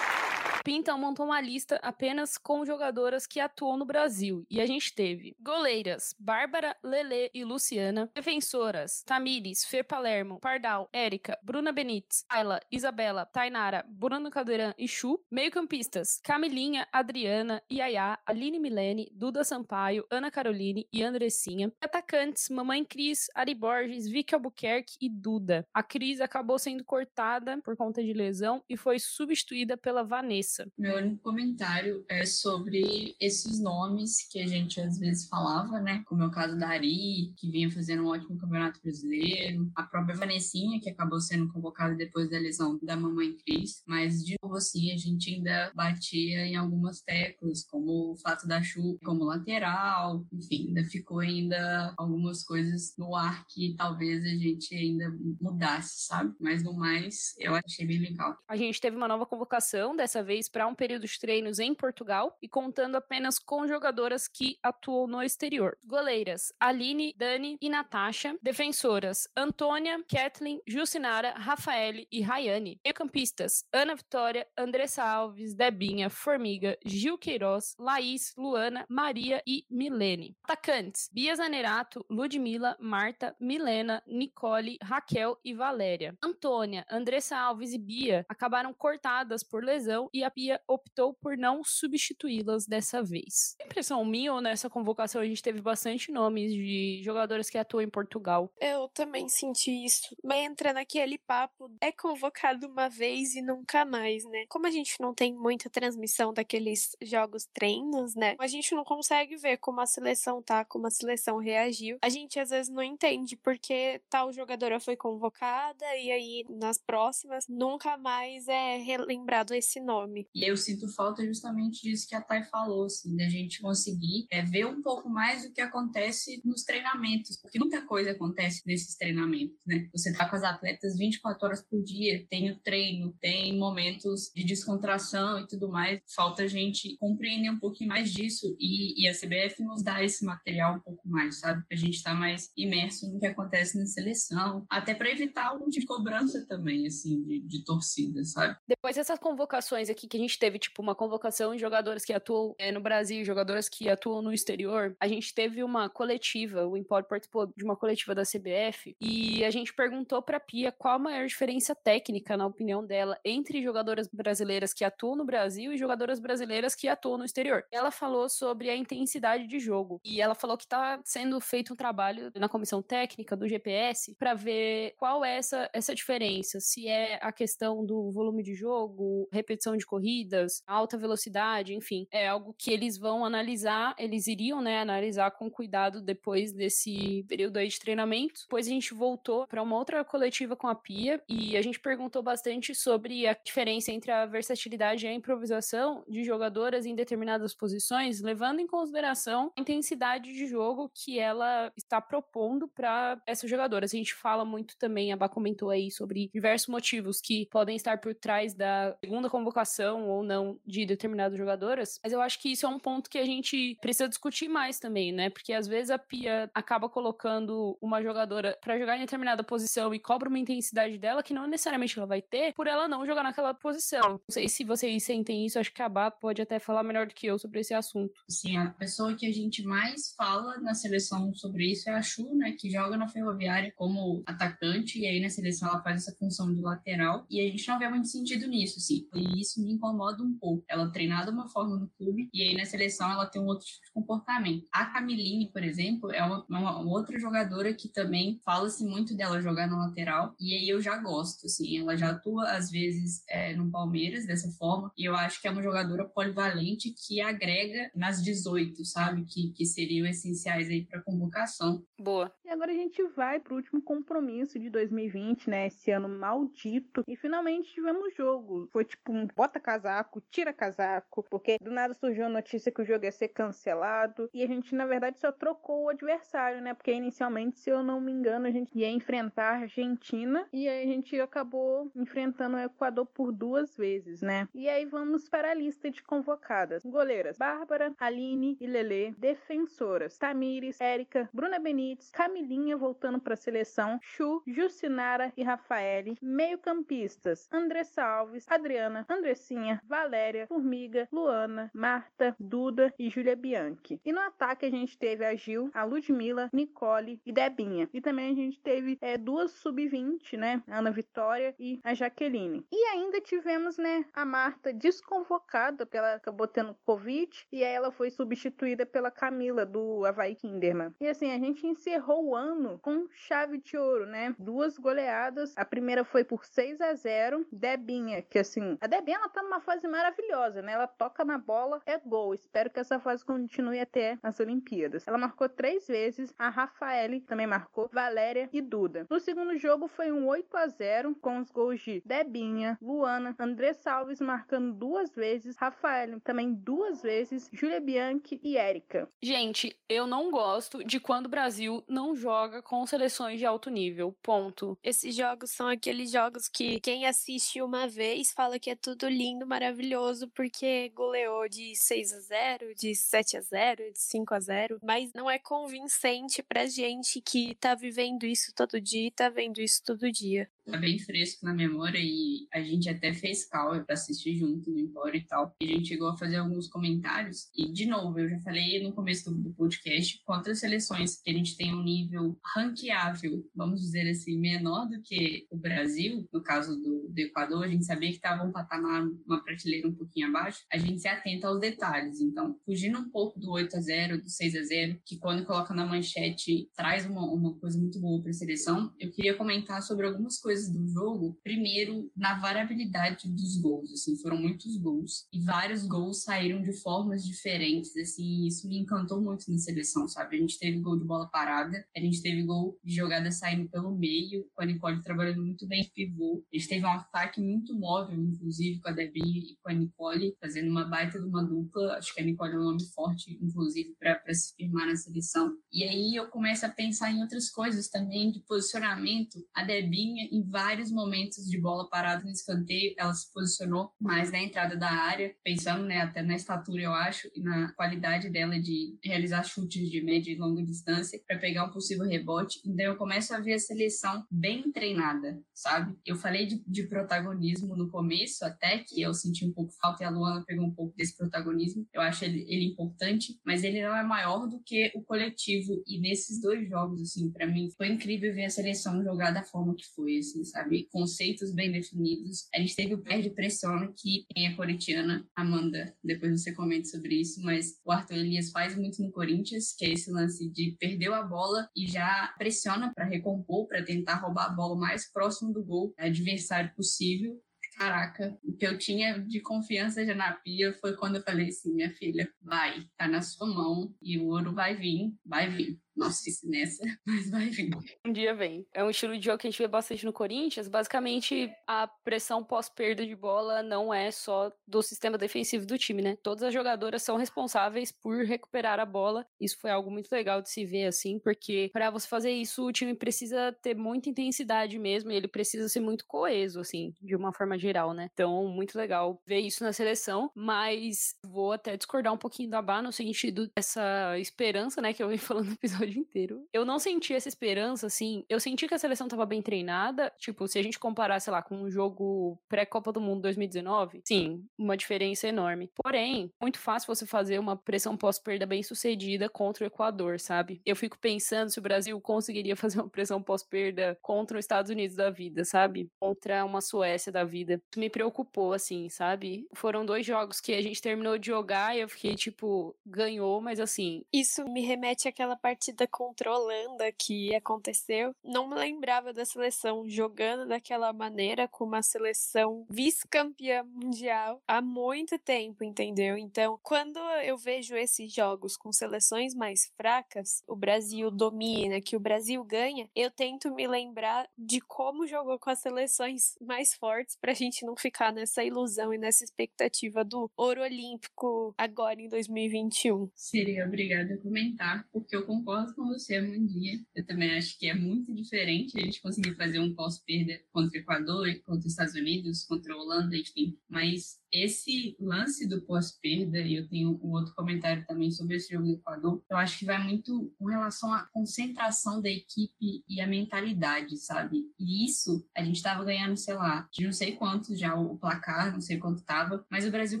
Speaker 1: Pia, então, montou uma lista apenas com jogadoras que atuam no Brasil. E a gente teve goleiras Bárbara, Lele e Luciana, defensoras Tamires, Fê Palermo, Pardal, Érica, Bruna Benites, Ayla, Isabela, Tainara, Bruno Caldeirão e Chu, meio-campistas Camilinha, Adriana, Yaya, Aline Milene, Duda Sampaio, Ana Caroline e Andressinha, atacantes Mamãe Cris, Ari Borges, Vicky Albuquerque e Duda. A Cris acabou sendo cortada por conta de lesão e foi substituída pela Vanessa.
Speaker 7: Meu único comentário é sobre esses nomes que a gente às vezes falava, né? Como é o caso da Ari, que vinha fazendo um ótimo campeonato brasileiro, a própria Vanessinha, que acabou sendo convocada depois da lesão da mamãe Cris, mas de novo assim, a gente ainda batia em algumas teclas, como o fato da Chu como lateral, enfim, ainda ficou ainda algumas coisas no ar que talvez a gente ainda mudasse, sabe? Mas no mais, eu achei bem legal.
Speaker 1: A gente teve uma nova convocação, dessa vez para um período de treinos em Portugal e contando apenas com jogadoras que atuam no exterior. Goleiras: Aline, Dani e Natasha. Defensoras: Antônia, Kathleen, Jucinara, Rafaele e Rayane. Meio-campistas: Ana Vitória, Andressa Alves, Debinha, Formiga, Gil Queiroz, Laís, Luana, Maria e Milene. Atacantes: Bia Zanerato, Ludmila, Marta, Milena, Nicole, Raquel e Valéria. Antônia, Andressa Alves e Bia acabaram cortadas por lesão e a Optou por não substituí-las dessa vez. Impressão minha ou nessa convocação a gente teve bastante nomes de jogadoras que atuam em Portugal.
Speaker 8: Eu também senti isso. Mas entra naquele papo, é convocado uma vez e nunca mais, né? Como a gente não tem muita transmissão daqueles jogos treinos, né? A gente não consegue ver como a seleção tá, como a seleção reagiu. A gente às vezes não entende porque tal jogadora foi convocada e aí nas próximas nunca mais é relembrado esse nome.
Speaker 7: E eu sinto falta justamente disso que a Thay falou, assim, da gente conseguir é, ver um pouco mais do que acontece nos treinamentos, porque muita coisa acontece nesses treinamentos, né? Você tá com as atletas 24 horas por dia, tem o treino, tem momentos de descontração e tudo mais. Falta a gente compreender um pouquinho mais disso e, e a CBF nos dá esse material um pouco mais, sabe? A gente tá mais imerso no que acontece na seleção, até para evitar algum de cobrança também, assim, de, de torcida, sabe?
Speaker 1: Depois dessas convocações aqui que a gente teve, tipo, uma convocação de jogadores que atuam é, no Brasil, jogadoras que atuam no exterior, a gente teve uma coletiva, o Empório participou de uma coletiva da CBF e a gente perguntou pra Pia qual a maior diferença técnica, na opinião dela, entre jogadoras brasileiras que atuam no Brasil e jogadoras brasileiras que atuam no exterior. Ela falou sobre a intensidade de jogo e ela falou que tá sendo feito um trabalho na comissão técnica do GPS para ver qual é essa, essa diferença, se é a questão do volume de jogo, repetição de corridas, alta velocidade, enfim, é algo que eles vão analisar, eles iriam, né, analisar com cuidado depois desse período aí de treinamento. Depois a gente voltou para uma outra coletiva com a Pia e a gente perguntou bastante sobre a diferença entre a versatilidade e a improvisação de jogadoras em determinadas posições, levando em consideração a intensidade de jogo que ela está propondo para essas jogadoras. A gente fala muito também, a Bá comentou aí sobre diversos motivos que podem estar por trás da segunda convocação ou não de determinadas jogadoras, mas eu acho que isso é um ponto que a gente precisa discutir mais também, né? Porque às vezes a Pia acaba colocando uma jogadora para jogar em determinada posição e cobra uma intensidade dela que não necessariamente ela vai ter por ela não jogar naquela posição. Não sei se vocês sentem isso, acho que a Bá pode até falar melhor do que eu sobre esse assunto.
Speaker 7: Sim, a pessoa que a gente mais fala na seleção sobre isso é a Chu, né, que joga na Ferroviária como atacante e aí na seleção ela faz essa função de lateral e a gente não vê muito sentido nisso, assim. E isso me incomoda um pouco. Ela treinar de uma forma no clube e aí na seleção ela tem um outro tipo de comportamento. A Camiline, por exemplo, é uma, uma, uma outra jogadora que também fala-se muito dela jogar na lateral e aí eu já gosto, assim. Ela já atua às vezes é, no Palmeiras dessa forma e eu acho que é uma jogadora polivalente que agrega nas 18, sabe? Que, que seriam essenciais aí para convocação.
Speaker 1: Boa.
Speaker 3: E agora a gente vai pro último compromisso de 2020, né? Esse ano maldito. E finalmente tivemos jogo. Foi tipo um bota casaco, tira casaco, porque do nada surgiu a notícia que o jogo ia ser cancelado. E a gente, na verdade, só trocou o adversário, né? Porque inicialmente, se eu não me engano, a gente ia enfrentar a Argentina. E a gente acabou enfrentando o Equador por duas vezes, né? E aí vamos para a lista de convocadas. Goleiras: Bárbara, Aline e Lele. Defensoras: Tamires, Érica, Bruna Benites, Camilinha voltando para a seleção, Chu, Jucinara e Rafaele, meio-campistas, Andressa Alves, Adriana, Andressinha, Valéria, Formiga, Luana, Marta, Duda e Júlia Bianchi. E no ataque a gente teve a Gil, a Ludmilla, Nicole e Debinha. E também a gente teve é, duas sub-20, né? A Ana Vitória e a Jaqueline. E ainda tivemos, né, a Marta desconvocada, porque ela acabou tendo Covid, e aí ela foi substituída pela Camila, do Havaí Kinderman. E assim, a gente encerrou o ano com chave de ouro, né? Duas goleadas. A primeira foi por 6 a 0 Debinha, que assim, a Debinha ela tá numa fase maravilhosa, né? Ela toca na bola, é gol. Espero que essa fase continue até as Olimpíadas. Ela marcou três vezes, a Rafaele também marcou, Valéria e Duda. No segundo jogo foi um 8 a 0 com os gols de Debinha, Luana, André Salves marcando duas vezes, Rafael também duas vezes, Júlia Bianchi e Érica.
Speaker 1: Gente, eu não gosto de quando o Brasil não joga com seleções de alto nível. Ponto.
Speaker 8: Esses jogos são aqueles jogos que quem assiste uma vez fala que é tudo lindo, maravilhoso, porque goleou de 6 a 0, de 7 a 0, de 5 a 0, mas não é convincente pra gente que tá vivendo isso todo dia e tá vendo isso todo dia.
Speaker 7: Tá bem fresco na memória e a gente até fez call para assistir junto no Empório e tal. E a gente chegou a fazer alguns comentários. E, de novo, eu já falei no começo do podcast, outras seleções que a gente tem um nível ranqueável, vamos dizer assim, menor do que o Brasil, no caso do, do Equador, a gente sabia que estava um patamar, uma prateleira um pouquinho abaixo, a gente se atenta aos detalhes. Então, fugindo um pouco do 8 a 0 do 6 a 0 que quando coloca na manchete traz uma, uma coisa muito boa para a seleção, eu queria comentar sobre algumas coisas coisas do jogo, primeiro, na variabilidade dos gols, assim, foram muitos gols, e vários gols saíram de formas diferentes, assim, isso me encantou muito na seleção, sabe? A gente teve gol de bola parada, a gente teve gol de jogada saindo pelo meio, com a Nicole trabalhando muito bem pivô, a gente teve um ataque muito móvel, inclusive, com a Debinha e com a Nicole, fazendo uma baita de uma dupla, acho que a Nicole é um nome forte, inclusive, para se firmar na seleção. E aí eu começo a pensar em outras coisas também, de posicionamento, a Debinha em vários momentos de bola parada no escanteio, ela se posicionou mais na entrada da área, pensando né, até na estatura, eu acho, e na qualidade dela de realizar chutes de média e longa distância para pegar um possível rebote. Então eu começo a ver a seleção bem treinada, sabe? Eu falei de, de protagonismo no começo, até que eu senti um pouco falta e a Luana pegou um pouco desse protagonismo. Eu acho ele, ele importante, mas ele não é maior do que o coletivo. E nesses dois jogos, assim, para mim, foi incrível ver a seleção jogar da forma que foi, assim, sabe? Conceitos bem definidos. A gente teve o perde pressiona que tem a corintiana Amanda, depois você comenta sobre isso, mas o Arthur Elias faz muito no Corinthians, que é esse lance de perdeu a bola e já pressiona para recompor, para tentar roubar a bola mais próximo do gol adversário possível caraca, o que eu tinha de confiança já na pia foi quando eu falei assim, minha filha, vai, tá na sua mão e o ouro vai vir, vai vir nossa, isso nessa, mas vai vir.
Speaker 1: Um dia vem. É um estilo de jogo que a gente vê bastante no Corinthians. Basicamente, a pressão pós-perda de bola não é só do sistema defensivo do time, né? Todas as jogadoras são responsáveis por recuperar a bola. Isso foi algo muito legal de se ver, assim, porque para você fazer isso, o time precisa ter muita intensidade mesmo e ele precisa ser muito coeso, assim, de uma forma geral, né? Então, muito legal ver isso na seleção, mas vou até discordar um pouquinho da Bá no sentido dessa esperança, né, que eu venho falando no episódio episódio inteiro. Eu não senti essa esperança, assim. Eu senti que a seleção tava bem treinada. Tipo, se a gente comparar, sei lá, com um jogo pré-Copa do Mundo 2019, sim, uma diferença enorme. Porém, muito fácil você fazer uma pressão pós-perda bem sucedida contra o Equador, sabe? Eu fico pensando se o Brasil conseguiria fazer uma pressão pós-perda contra os Estados Unidos da vida, sabe? Contra uma Suécia da vida. Isso me preocupou, assim, sabe? Foram dois jogos que a gente terminou de jogar e eu fiquei, tipo, ganhou, mas assim.
Speaker 8: Isso me remete àquela partida partida contra a que aconteceu, não me lembrava da seleção jogando daquela maneira com uma seleção vice-campeã mundial há muito tempo, entendeu? Então, quando eu vejo esses jogos com seleções mais fracas, o Brasil domina, que o Brasil ganha, eu tento me lembrar de como jogou com as seleções mais fortes pra gente não ficar nessa ilusão e nessa expectativa do ouro olímpico agora em 2021.
Speaker 7: Seria obrigada a comentar, porque eu concordo concordo com você, Mandinha. Eu também acho que é muito diferente a gente conseguir fazer um pós-perda contra o Equador, contra os Estados Unidos, contra a Holanda, enfim. Mas esse lance do pós-perda, e eu tenho um outro comentário também sobre esse jogo do Equador, eu acho que vai muito com relação à concentração da equipe e a mentalidade, sabe? E isso, a gente estava ganhando, sei lá, de não sei quanto já o placar, não sei quanto estava, mas o Brasil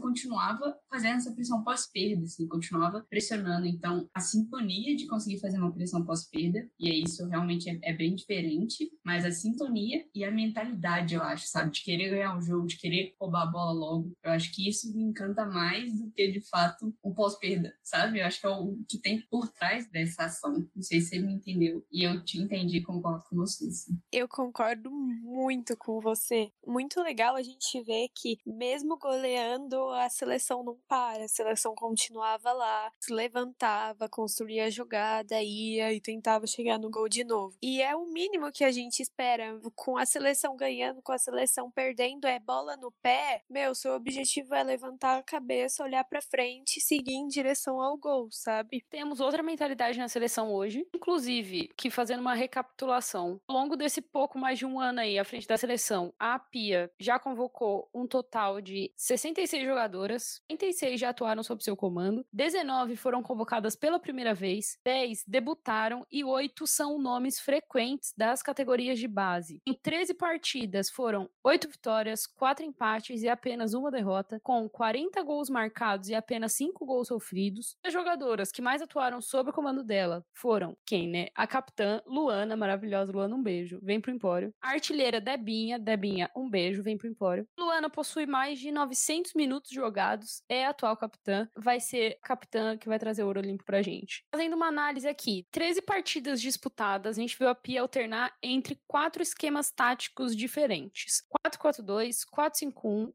Speaker 7: continuava fazendo essa pressão pós-perda, assim, continuava pressionando. Então, a sintonia de conseguir fazer uma pressão pós-perda, e é isso realmente é, é bem diferente, mas a sintonia e a mentalidade, eu acho, sabe? De querer ganhar um jogo, de querer roubar a bola logo. Eu acho que isso me encanta mais do que, de fato, o pós-perda, sabe? Eu acho que é o que tem por trás dessa ação. Não sei se você me entendeu. E eu te entendi, concordo com você. Sim.
Speaker 8: Eu concordo muito com você. Muito legal a gente ver que, mesmo goleando, a seleção não para. A seleção continuava lá, se levantava, construía a jogada, ia e tentava chegar no gol de novo. E é o mínimo que a gente espera. Com a seleção ganhando, com a seleção perdendo, é bola no pé. Meu, seu objetivo é levantar a cabeça, olhar para frente e seguir em direção ao gol, sabe?
Speaker 1: Temos outra mentalidade na seleção hoje, inclusive, que fazendo uma recapitulação, ao longo desse pouco mais de um ano aí à frente da seleção, a Pia já convocou um total de 66 jogadoras, 36 já atuaram sob seu comando, 19 foram convocadas pela primeira vez, 10 debutaram e 8 são nomes frequentes das categorias de base. Em 13 partidas foram 8 vitórias, 4 empates e apenas uma derrota, com 40 gols marcados e apenas 5 gols sofridos. As jogadoras que mais atuaram sob o comando dela foram quem, né? A capitã Luana, maravilhosa Luana, um beijo, vem pro Empório. A artilheira Debinha, Debinha, um beijo, vem pro Empório. Luana possui mais de 900 minutos jogados, é atual capitã, vai ser capitã que vai trazer o ouro limpo pra gente. Fazendo uma análise aqui, 13 partidas disputadas, a gente viu a Pia alternar entre quatro esquemas táticos diferentes: 4-4-2, 4-5-1,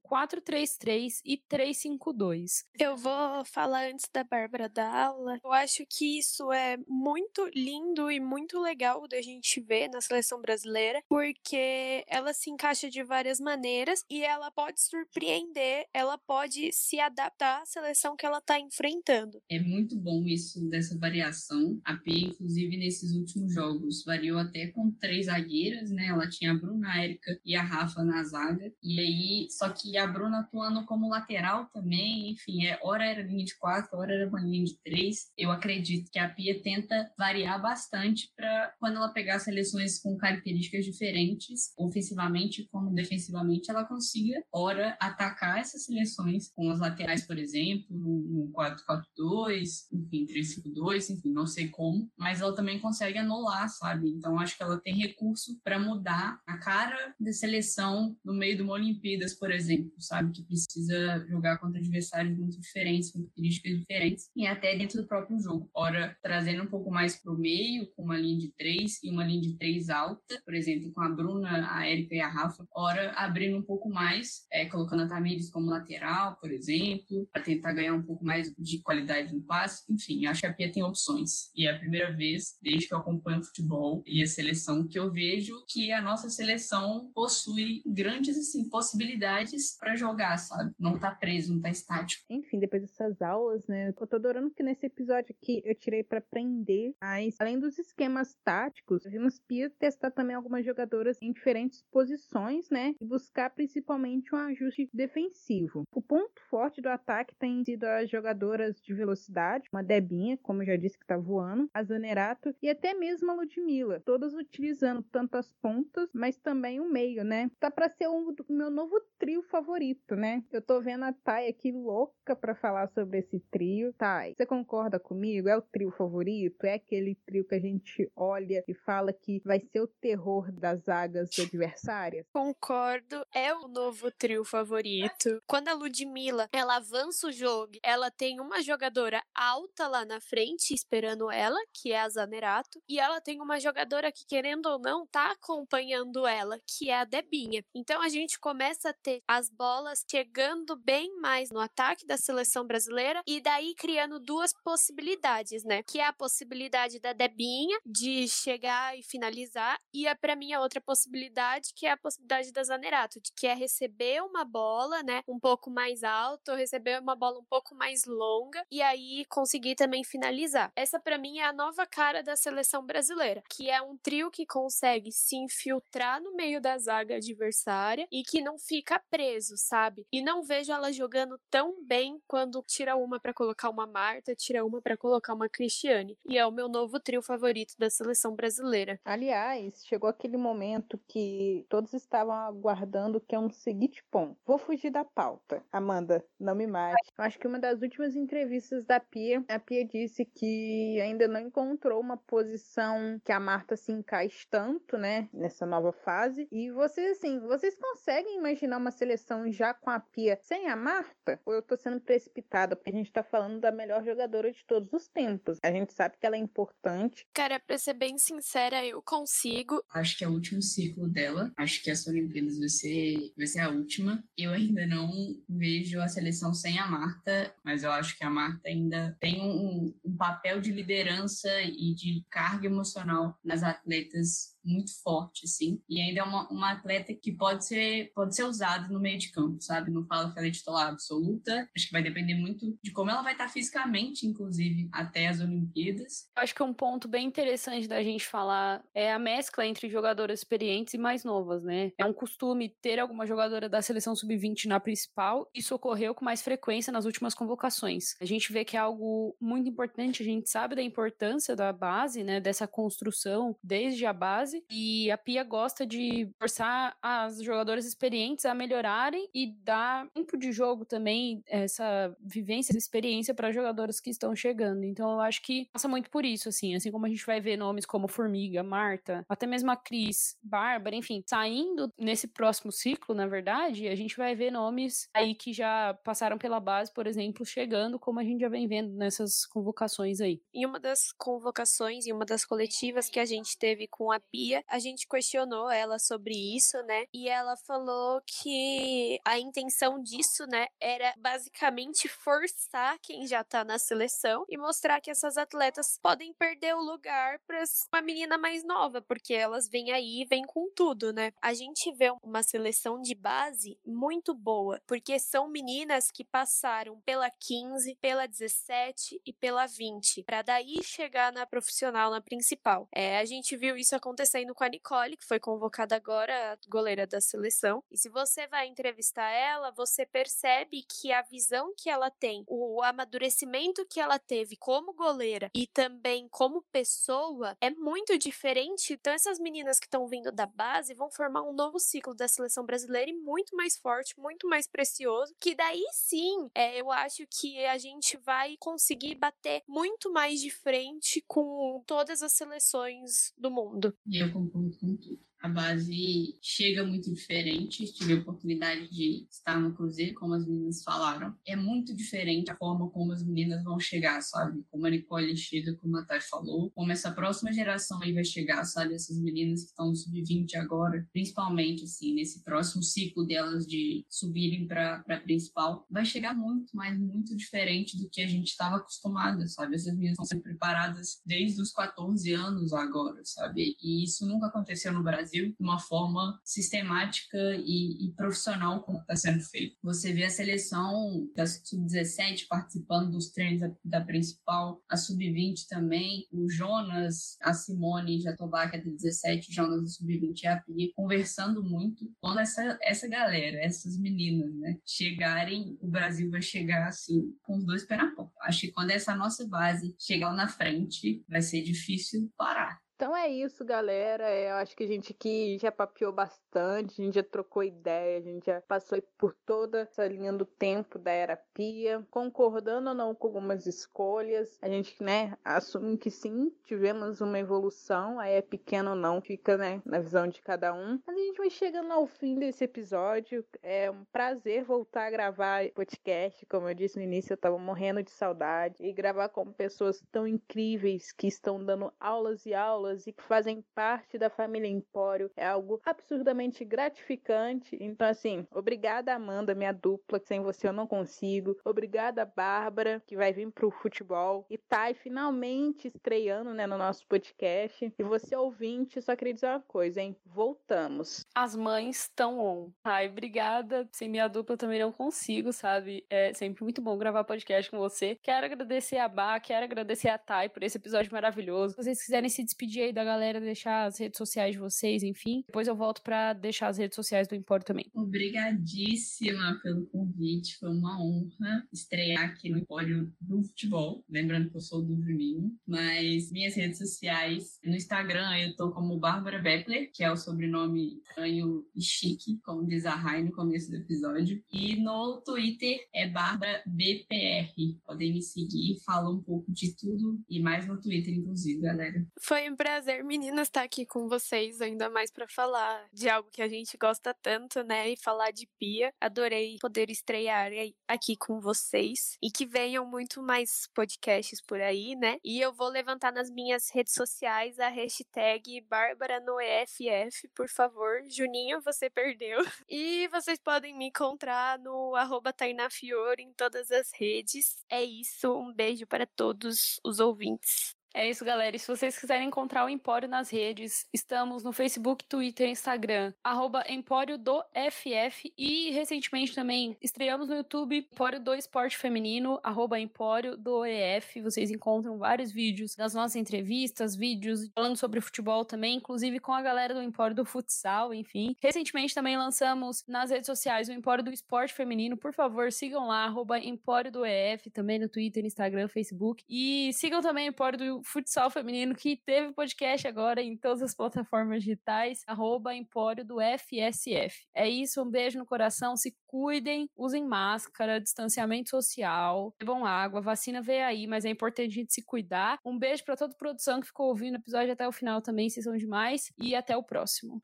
Speaker 1: 4-3-3 e 3-5-2.
Speaker 8: Eu vou falar antes da Bárbara da aula. Eu acho que isso é muito lindo e muito legal da gente ver na seleção brasileira, porque ela se encaixa de várias maneiras e ela pode surpreender, ela pode se adaptar à seleção que ela está enfrentando.
Speaker 7: É muito bom isso dessa variação. A P, inclusive, nesses últimos jogos, variou até com três zagueiras, né? Ela tinha a Bruna, a Erika e a Rafa na zaga. E aí, só que a Bruna atuando como lateral também, enfim, é, hora era linha de quatro, hora era uma linha de três. Eu acredito que a Pia tenta variar bastante para quando ela pegar seleções com características diferentes, ofensivamente como defensivamente, ela consiga, hora, atacar essas seleções com as laterais, por exemplo, no 4-4-2, enfim, 3-5-2, enfim, não sei como, mas ela também consegue anular, sabe? Então acho que ela tem recurso para mudar a cara da seleção no meio de uma Olimpíadas, por exemplo, sabe? Que precisa jogar contra adversários muito diferentes, com características diferentes, e até dentro do próprio jogo. Ora, trazendo um pouco mais para o meio, com uma linha de três e uma linha de três alta, por exemplo, com a Bruna, a Érica e a Rafa. Ora, abrindo um pouco mais, é, colocando a Tamires como lateral, por exemplo, para tentar ganhar um pouco mais de qualidade no passe. Enfim, acho que a Pia tem opções. E é a primeira vez, desde que eu acompanho futebol e a seleção, que eu vejo que a nossa seleção possui grandes assim, possibilidades para jogar, sabe? Não tá preso, não tá estático.
Speaker 3: Enfim, depois dessas aulas, né? Eu tô adorando que nesse episódio aqui eu tirei para aprender, mas além dos esquemas táticos, vimos Pia testar também algumas jogadoras em diferentes posições, né? E buscar principalmente um ajuste defensivo. O ponto forte do ataque tem sido as jogadoras de velocidade, uma Debinha, como eu já disse que tá voando, a Zanerato e até mesmo a Ludmilla, todas utilizando tanto as pontas, mas também o meio, né? Tá para ser o meu novo trio favorito, né? Eu tô vendo a Thay aqui louca para falar sobre esse trio. Thay, você concorda comigo? É o trio favorito? É aquele trio que a gente olha e fala que vai ser o terror das zagas adversárias?
Speaker 8: Concordo, é o novo trio favorito. Quando a Ludmilla, ela avança o jogo, ela tem uma jogadora alta lá na frente esperando ela, que é a Zanerato, e ela tem uma jogadora que querendo ou não tá acompanhando ela, que é a Debinha. Então a gente começa a ter as bolas chegando bem mais no ataque da seleção brasileira e daí criando duas possibilidades, né? Que é a possibilidade da Debinha de chegar e finalizar e é para mim a outra possibilidade que é a possibilidade da Zanerato, de que é receber uma bola, né, um pouco mais alto, receber uma bola um pouco mais longa e aí conseguir também finalizar. Essa para mim é a nova cara da seleção brasileira, que é um trio que consegue se infiltrar no meio da zaga adversária e que não fica preso, sabe? E não vejo ela jogando tão bem quando tira uma para colocar uma Marta, tira uma para colocar uma Cristiane. E é o meu novo trio favorito da seleção brasileira.
Speaker 3: Aliás, chegou aquele momento que todos estavam aguardando que é um seguinte ponto. Vou fugir da pauta. Amanda, não me mate. Eu acho que uma das últimas entrevistas da Pia, a Pia disse que ainda não encontrou uma posição que a Marta se encaixe tanto, né, nessa nova fase. E vocês, assim, vocês conseguem imaginar uma seleção já com a Pia sem a Marta? Ou eu tô sendo precipitada? Porque a gente tá falando da melhor jogadora de todos os tempos. A gente sabe que ela é importante.
Speaker 8: Cara, pra ser bem sincera, eu consigo.
Speaker 7: Acho que é o último ciclo dela. Acho que as Olimpíadas vai ser, vai ser a última. Eu ainda não vejo a seleção sem a Marta, mas eu acho que a Marta ainda tem um, um papel de liderança e de carga emocional nas atletas muito forte, assim. E ainda é uma, uma atleta que pode ser, pode ser usada no meio de campo, sabe? Não falo que ela é titular absoluta. Acho que vai depender muito de como ela vai estar fisicamente, inclusive, até as Olimpíadas.
Speaker 1: Acho que um ponto bem interessante da gente falar é a mescla entre jogadoras experientes e mais novas, né? É um costume ter alguma jogadora da seleção sub-20 na principal. Isso ocorreu com mais frequência nas últimas convocações. A gente vê que é algo muito importante, a gente sabe da importância da base, né? Dessa construção desde a base e a Pia gosta de forçar as jogadoras experientes a melhorarem e dar tempo de jogo também, essa vivência, essa experiência para jogadoras que estão chegando. Então eu acho que passa muito por isso, assim, assim como a gente vai ver nomes como Formiga, Marta, até mesmo a Cris, Bárbara, enfim, saindo nesse próximo ciclo, na verdade, a gente vai ver nomes aí que já passaram pela base, por exemplo, chegando, como a gente já vem vendo nessas convocações aí.
Speaker 8: E uma das convocações e uma das coletivas que a gente teve com a Pia a gente questionou ela sobre isso, né? E ela falou que a intenção disso, né, era basicamente forçar quem já tá na seleção e mostrar que essas atletas podem perder o lugar para uma menina mais nova, porque elas vêm aí e vêm com tudo, né? A gente vê uma seleção de base muito boa, porque são meninas que passaram pela 15, pela 17 e pela 20, para daí chegar na profissional, na principal. É, a gente viu isso acontecer acontecendo com a Nicole, que foi convocada agora, a goleira da seleção. E se você vai entrevistar ela, você percebe que a visão que ela tem, o amadurecimento que ela teve como goleira e também como pessoa é muito diferente. Então, essas meninas que estão vindo da base vão formar um novo ciclo da seleção brasileira e muito mais forte, muito mais precioso. Que daí sim, é, eu acho que a gente vai conseguir bater muito mais de frente com todas as seleções do mundo.
Speaker 7: Eu concordo com tudo a base chega muito diferente. Tive a oportunidade de estar no Cruzeiro, como as meninas falaram. É muito diferente a forma como as meninas vão chegar, sabe? Como a Nicole chega, como a Thay falou. Como essa próxima geração aí vai chegar, sabe? Essas meninas que estão no sub-20 agora, principalmente, assim, nesse próximo ciclo delas de subirem para principal, vai chegar muito, mas muito diferente do que a gente estava acostumado, sabe? Essas meninas estão sendo preparadas desde os 14 anos agora, sabe? E isso nunca aconteceu no Brasil De uma forma sistemática e, e profissional como está sendo feito. Você vê a seleção da sub-17 participando dos treinos da, da principal, a sub-20 também, o Jonas, a Simone Jatobá, que é da 17, Jonas da sub-20 e a Pia, conversando muito. Quando essa, essa galera, essas meninas, né, chegarem, o Brasil vai chegar assim, com os dois pés na porta. Acho que quando essa nossa base chegar na frente, vai ser difícil parar.
Speaker 3: Então é isso, galera. Eu acho que a gente aqui já papiou bastante, a gente já trocou ideia, a gente já passou por toda essa linha do tempo da era Pia, concordando ou não com algumas escolhas. A gente, né, assume que sim, tivemos uma evolução, aí é pequeno ou não, fica, né, na visão de cada um. Mas a gente vai chegando ao fim desse episódio. É um prazer voltar a gravar podcast. Como eu disse no início, eu tava morrendo de saudade. E gravar com pessoas tão incríveis que estão dando aulas e aulas pessoas e que fazem parte da família Empório é algo absurdamente gratificante. Então, assim, obrigada, Amanda, minha dupla, que sem você eu não consigo. Obrigada, Bárbara, que vai vir pro futebol. E Thay finalmente estreando né, no nosso podcast. E você, ouvinte, só queria dizer uma coisa, hein? Voltamos.
Speaker 1: As mães estão on. Ai, obrigada. Sem minha dupla também não consigo, sabe? É sempre muito bom gravar podcast com você. Quero agradecer a Bá, quero agradecer a Thay por esse episódio maravilhoso. Se vocês quiserem se despedir despedir aí da galera, deixar as redes sociais de vocês, enfim. Depois eu volto para deixar as redes sociais do Empório também.
Speaker 7: Obrigadíssima pelo convite, foi uma honra estrear aqui no Empório do Futebol. Lembrando que eu sou do Juninho, mas minhas redes sociais, no Instagram eu tô como Bárbara Beppler, que é o sobrenome estranho e chique, como diz a Rai no começo do episódio. E no Twitter é Bárbara BPR. Podem me seguir, falo um pouco de tudo e mais no Twitter, inclusive, galera.
Speaker 8: Foi um prazer, meninas, estar aqui com vocês, ainda mais para falar de algo que a gente gosta tanto, né? E falar de pia. Adorei poder estrear aqui com vocês e que venham muito mais podcasts por aí, né? E eu vou levantar nas minhas redes sociais a hashtag Bárbara no EFF, por favor. Juninho, você perdeu. E vocês podem me encontrar no arroba Tainafior em todas as redes. É isso, um beijo para todos os ouvintes.
Speaker 1: É isso, galera. E se vocês quiserem encontrar o Empório nas redes, estamos no Facebook, Twitter Instagram, arroba Empório do FF. E recentemente também estreamos no YouTube Empório do Esporte Feminino, arroba Empório do EF. Vocês encontram vários vídeos das nossas entrevistas, vídeos falando sobre futebol também, inclusive com a galera do Empório do Futsal, enfim. Recentemente também lançamos nas redes sociais o Empório do Esporte Feminino. Por favor, sigam lá, arroba Empório do EF, também no Twitter, Instagram, Facebook. E sigam também o Empório do futsal feminino que teve podcast agora em todas as plataformas digitais, arroba Empório do FSF. É isso, um beijo no coração, se cuidem, usem máscara, distanciamento social, bebam água, vacina veio aí, mas é importante a gente se cuidar. Um beijo para toda a produção que ficou ouvindo o episódio até o final também, vocês são demais, e até o próximo.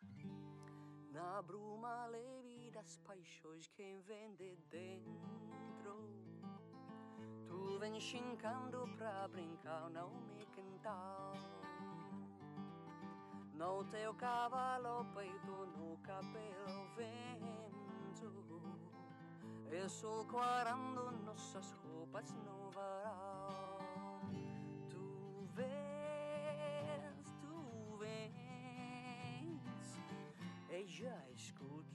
Speaker 1: Na bruma das paixões quem dentro Tu pra brincar, não me quintal. No teu cavalo peito, no cabelo vento. E sulquarando nossas roupas no varal. Tu vens, tu vens, e já escuto.